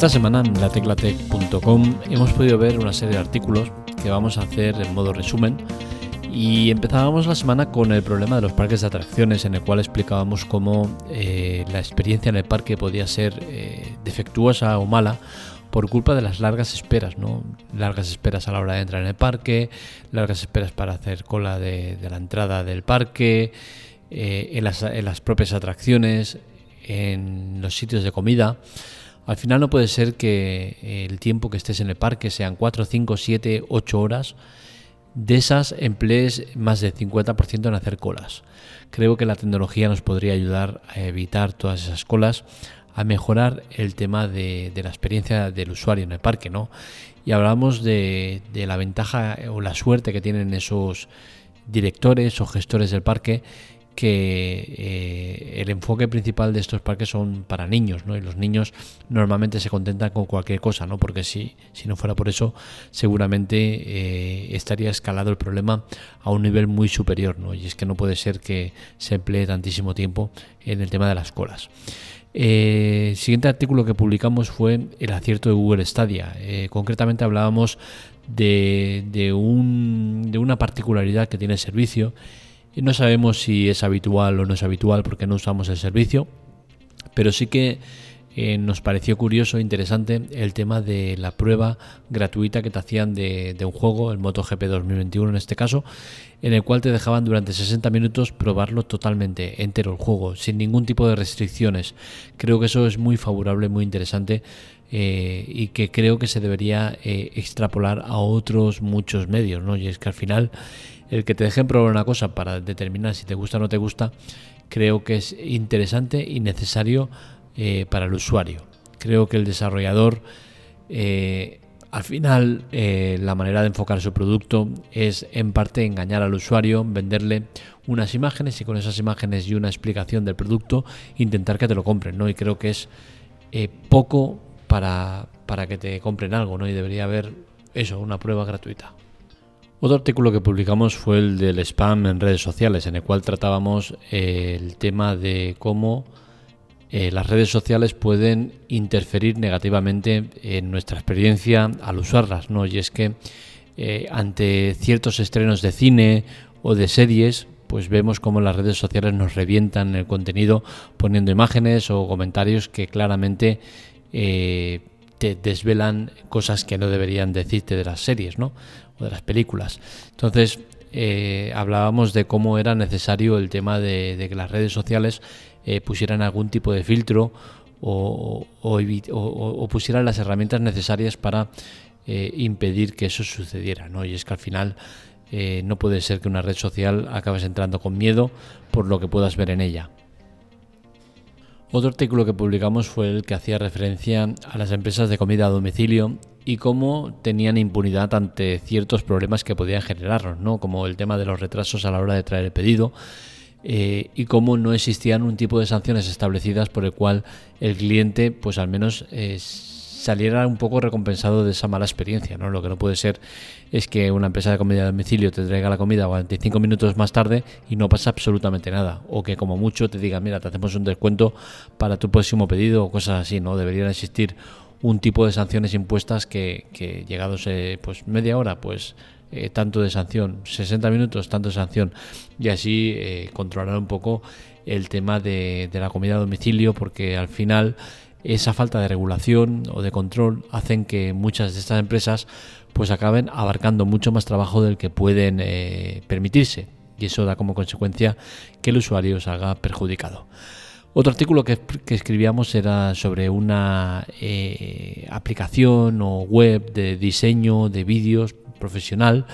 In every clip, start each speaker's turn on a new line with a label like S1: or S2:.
S1: Esta semana en lateclatec.com hemos podido ver una serie de artículos que vamos a hacer en modo resumen y empezábamos la semana con el problema de los parques de atracciones en el cual explicábamos cómo eh, la experiencia en el parque podía ser eh, defectuosa o mala por culpa de las largas esperas, ¿no? Largas esperas a la hora de entrar en el parque, largas esperas para hacer cola de, la entrada del parque, eh, en, las, en las propias atracciones, en los sitios de comida. Al final no puede ser que el tiempo que estés en el parque sean 4, 5, 7, 8 horas. De esas emplees más del 50% en hacer colas. Creo que la tecnología nos podría ayudar a evitar todas esas colas, a mejorar el tema de, la experiencia del usuario en el parque, ¿no? Y hablamos de, la ventaja o la suerte que tienen esos directores o gestores del parque que eh, el enfoque principal de estos parques son para niños, ¿no? Y los niños normalmente se contentan con cualquier cosa, ¿no? Porque si, si no fuera por eso, seguramente eh, estaría escalado el problema a un nivel muy superior, ¿no? Y es que no puede ser que se emplee tantísimo tiempo en el tema de las colas. Eh, el siguiente artículo que publicamos fue el acierto de Google Stadia. Eh, concretamente hablábamos de, de, un, de, una particularidad que tiene el servicio. No sabemos si es habitual o no es habitual porque no usamos el servicio, pero sí que eh, nos pareció curioso e interesante el tema de la prueba gratuita que te hacían de, un juego, el MotoGP 2021 en este caso, en el cual te dejaban durante 60 minutos probarlo totalmente entero el juego, sin ningún tipo de restricciones. Creo que eso es muy favorable, muy interesante eh, y que creo que se debería eh, extrapolar a otros muchos medios, ¿no? Y es que al final el que te dejen probar una cosa para determinar si te gusta o no te gusta, creo que es interesante y necesario eh, para el usuario. Creo que el desarrollador, al final, la manera de enfocar su producto es en parte engañar al usuario, venderle unas imágenes y con esas imágenes y una explicación del producto intentar que te lo compren, ¿no? Y creo que es poco para, para que te compren algo, ¿no? Y debería haber eso, una prueba gratuita. Otro artículo que publicamos fue el del spam en redes sociales, en el cual tratábamos el tema de cómo eh, las redes sociales pueden interferir negativamente en nuestra experiencia al usarlas, ¿no? Y es que eh, ante ciertos estrenos de cine o de series, pues vemos cómo las redes sociales nos revientan el contenido poniendo imágenes o comentarios que claramente eh, te desvelan cosas que no deberían decirte de las series, ¿no? O de las películas. Entonces, hablábamos de cómo era necesario el tema de que las redes sociales eh, pusieran algún tipo de filtro o, pusieran las herramientas necesarias para eh, impedir que eso sucediera. ¿no? Y es que al final eh, no puede ser que una red social acabes entrando con miedo por lo que puedas ver en ella. Otro artículo que publicamos fue el que hacía referencia a las empresas de comida a domicilio y cómo tenían impunidad ante ciertos problemas que podían generarnos, ¿no? como el tema de los retrasos a la hora de traer el pedido, eh, y cómo no existían un tipo de sanciones establecidas por el cual el cliente, pues al menos eh, saliera un poco recompensado de esa mala experiencia. ¿no? Lo que no puede ser es que una empresa de comida de domicilio te traiga la comida 45 minutos más tarde y no pasa absolutamente nada. O que como mucho te diga, mira, te hacemos un descuento para tu próximo pedido o cosas así. ¿no? Deberían existir un tipo de sanciones impuestas que, que llegados eh, pues media hora, pues eh, tanto de sanción, 60 minutos, tanto de sanción, y así eh, controlar un poco el tema de, la comida a domicilio, porque al final esa falta de regulación o de control hacen que muchas de estas empresas pues acaben abarcando mucho más trabajo del que pueden eh, permitirse y eso da como consecuencia que el usuario salga perjudicado. Otro artículo que, escribíamos era sobre una aplicación o web de diseño de vídeos profesional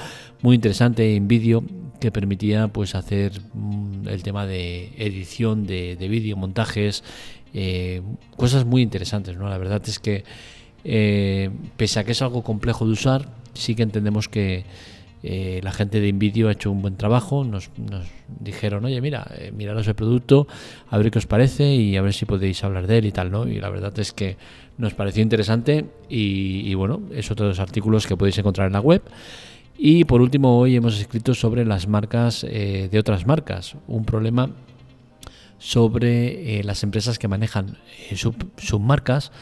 S1: muy interesante en vídeo que permitía pues hacer mm, el tema de edición de, vídeo, montajes, eh, cosas muy interesantes. ¿no? La verdad es que eh, pese a que es algo complejo de usar, sí que entendemos que eh, la gente de InVideo ha hecho un buen trabajo, nos, dijeron, oye, mira, miraros el producto, a ver qué os parece y a ver si podéis hablar de él y tal, ¿no? Y la verdad es que nos pareció interesante y, bueno, es otro de los artículos que podéis encontrar en la web. Y por último, hoy hemos escrito sobre las marcas de otras marcas, un problema sobre eh, las empresas que manejan eh, sus marcas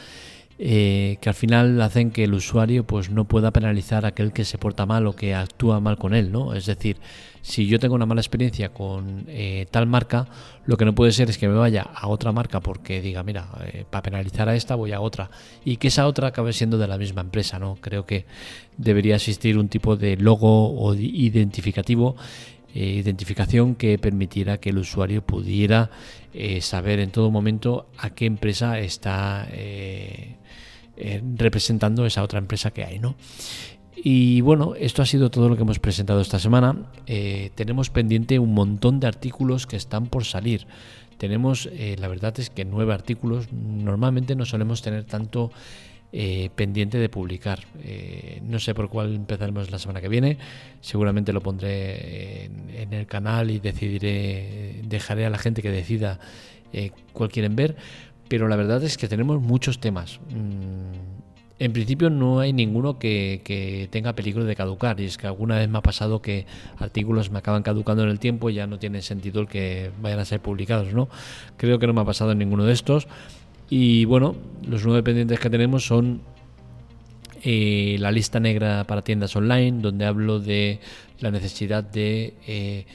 S1: eh, que al final hacen que el usuario pues no pueda penalizar a aquel que se porta mal o que actúa mal con él, ¿no? Es decir, si yo tengo una mala experiencia con eh, tal marca, lo que no puede ser es que me vaya a otra marca porque diga, mira, para penalizar a esta voy a otra y que esa otra acabe siendo de la misma empresa, ¿no? Creo que debería existir un tipo de logo o identificativo identificación que permitiera que el usuario pudiera saber en todo momento a qué empresa está eh, representando esa otra empresa que hay, ¿no? Y bueno, esto ha sido todo lo que hemos presentado esta semana. Eh, tenemos pendiente un montón de artículos que están por salir. Tenemos, eh, la verdad es que nueve artículos. Normalmente no solemos tener tanto pendiente de publicar. no sé por cuál empezaremos la semana que viene. Seguramente lo pondré en, el canal y decidiré, dejaré a la gente que decida cuál quieren ver pero la verdad es que tenemos muchos temas. Mm, en principio no hay ninguno que, tenga peligro de caducar y es que alguna vez me ha pasado que artículos me acaban caducando en el tiempo y ya no tiene sentido el que vayan a ser publicados, ¿no? Creo que no me ha pasado en ninguno de estos y bueno, los nueve pendientes que tenemos son eh, la lista negra para tiendas online donde hablo de la necesidad de eh,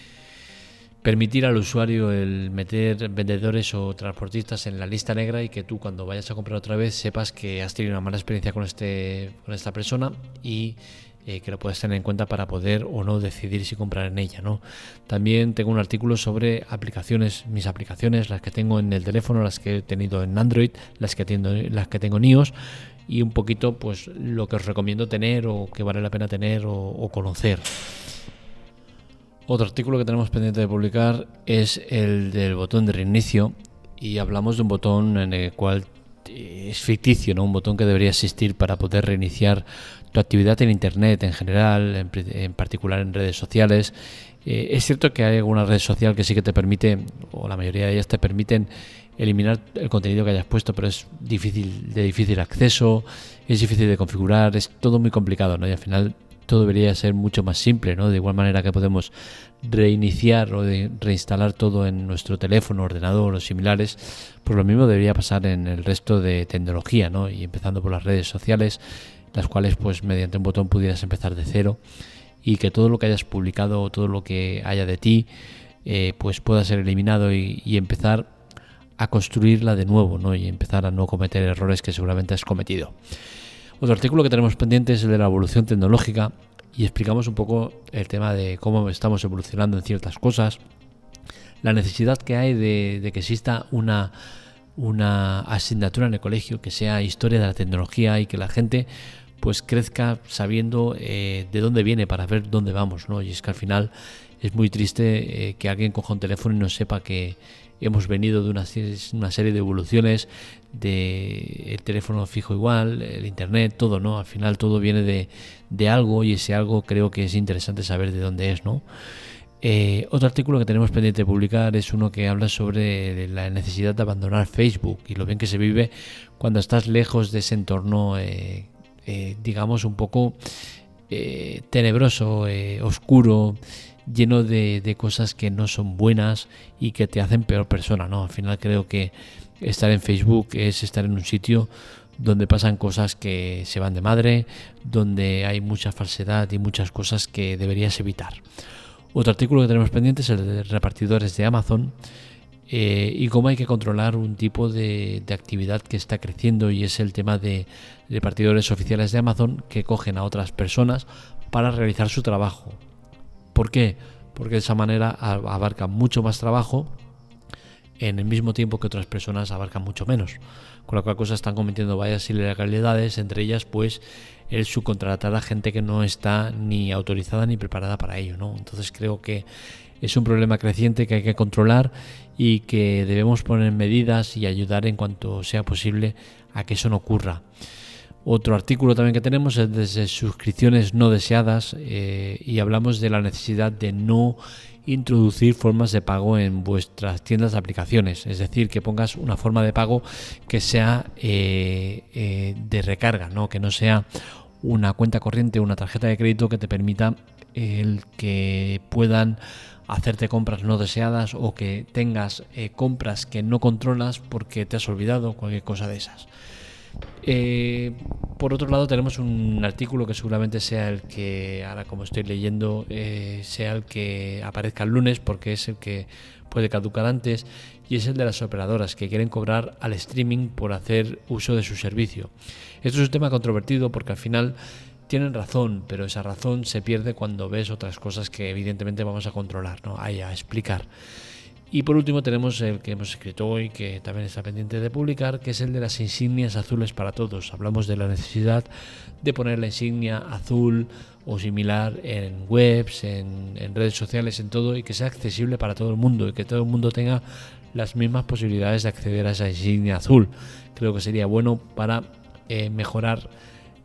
S1: permitir al usuario el meter vendedores o transportistas en la lista negra y que tú cuando vayas a comprar otra vez sepas que has tenido una mala experiencia con este con esta persona y eh, que lo puedes tener en cuenta para poder o no decidir si comprar en ella no también tengo un artículo sobre aplicaciones mis aplicaciones las que tengo en el teléfono las que he tenido en Android las que tengo las que tengo en iOS y un poquito pues lo que os recomiendo tener o que vale la pena tener o conocer otro artículo que tenemos pendiente de publicar es el del botón de reinicio y hablamos de un botón en el cual es ficticio, ¿no? un botón que debería existir para poder reiniciar tu actividad en Internet en general, en, particular en redes sociales. Eh, es cierto que hay alguna red social que sí que te permite, o la mayoría de ellas te permiten eliminar el contenido que hayas puesto, pero es difícil, de difícil acceso, es difícil de configurar, es todo muy complicado, ¿no? Y al final todo debería ser mucho más simple, ¿no? De igual manera que podemos reiniciar o de reinstalar todo en nuestro teléfono, ordenador o similares, pues lo mismo debería pasar en el resto de tecnología, ¿no? Y empezando por las redes sociales, las cuales pues mediante un botón pudieras empezar de cero y que todo lo que hayas publicado o todo lo que haya de ti eh, pues pueda ser eliminado y, y, empezar a construirla de nuevo, ¿no? Y empezar a no cometer errores que seguramente has cometido. Otro artículo que tenemos pendiente es el de la evolución tecnológica y explicamos un poco el tema de cómo estamos evolucionando en ciertas cosas, la necesidad que hay de, que exista una, una asignatura en el colegio que sea historia de la tecnología y que la gente pues crezca sabiendo eh, de dónde viene para ver dónde vamos, ¿no? Y es que al final es muy triste eh, que alguien coja un teléfono y no sepa que hemos venido de una, una serie de evoluciones de el teléfono fijo igual, el internet, todo, ¿no? Al final todo viene de, de algo y ese algo creo que es interesante saber de dónde es, ¿no? Eh, otro artículo que tenemos pendiente de publicar es uno que habla sobre la necesidad de abandonar Facebook y lo bien que se vive cuando estás lejos de ese entorno, eh, eh, digamos, un poco tenebroso, oscuro, lleno de, de, cosas que no son buenas y que te hacen peor persona, ¿no? Al final creo que estar en Facebook es estar en un sitio donde pasan cosas que se van de madre, donde hay mucha falsedad y muchas cosas que deberías evitar. Otro artículo que tenemos pendiente es el de repartidores de Amazon eh, y cómo hay que controlar un tipo de, actividad que está creciendo y es el tema de repartidores oficiales de Amazon que cogen a otras personas para realizar su trabajo. ¿Por qué? Porque de esa manera abarcan mucho más trabajo en el mismo tiempo que otras personas abarcan mucho menos. Con la cual cosa están cometiendo varias ilegalidades, entre ellas pues el subcontratar a gente que no está ni autorizada ni preparada para ello. ¿no? Entonces creo que es un problema creciente que hay que controlar y que debemos poner medidas y ayudar en cuanto sea posible a que eso no ocurra. Otro artículo también que tenemos es desde suscripciones no deseadas eh, y hablamos de la necesidad de no introducir formas de pago en vuestras tiendas de aplicaciones, es decir, que pongas una forma de pago que sea eh, eh, de recarga, ¿no? que no sea una cuenta corriente, una tarjeta de crédito que te permita el que puedan hacerte compras no deseadas o que tengas compras que no controlas porque te has olvidado cualquier cosa de esas. Eh, por otro lado tenemos un artículo que seguramente sea el que, ahora como estoy leyendo, eh, sea el que aparezca el lunes porque es el que puede caducar antes y es el de las operadoras que quieren cobrar al streaming por hacer uso de su servicio. Esto es un tema controvertido porque al final tienen razón, pero esa razón se pierde cuando ves otras cosas que evidentemente vamos a controlar, ¿no? a explicar. Y por último tenemos el que hemos escrito hoy, que también está pendiente de publicar, que es el de las insignias azules para todos. Hablamos de la necesidad de poner la insignia azul o similar en webs, en, redes sociales, en todo, y que sea accesible para todo el mundo y que todo el mundo tenga las mismas posibilidades de acceder a esa insignia azul. Creo que sería bueno para eh, mejorar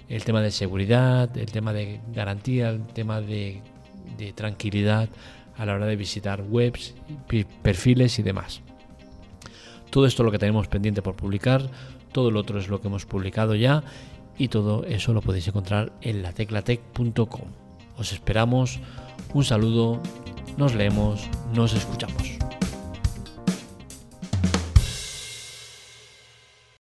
S1: el tema de seguridad, el tema de garantía, el tema de, de tranquilidad a la hora de visitar webs, perfiles y demás. Todo esto es lo que tenemos pendiente por publicar, todo lo otro es lo que hemos publicado ya y todo eso lo podéis encontrar en lateclatec.com. Os esperamos, un saludo, nos leemos, nos escuchamos.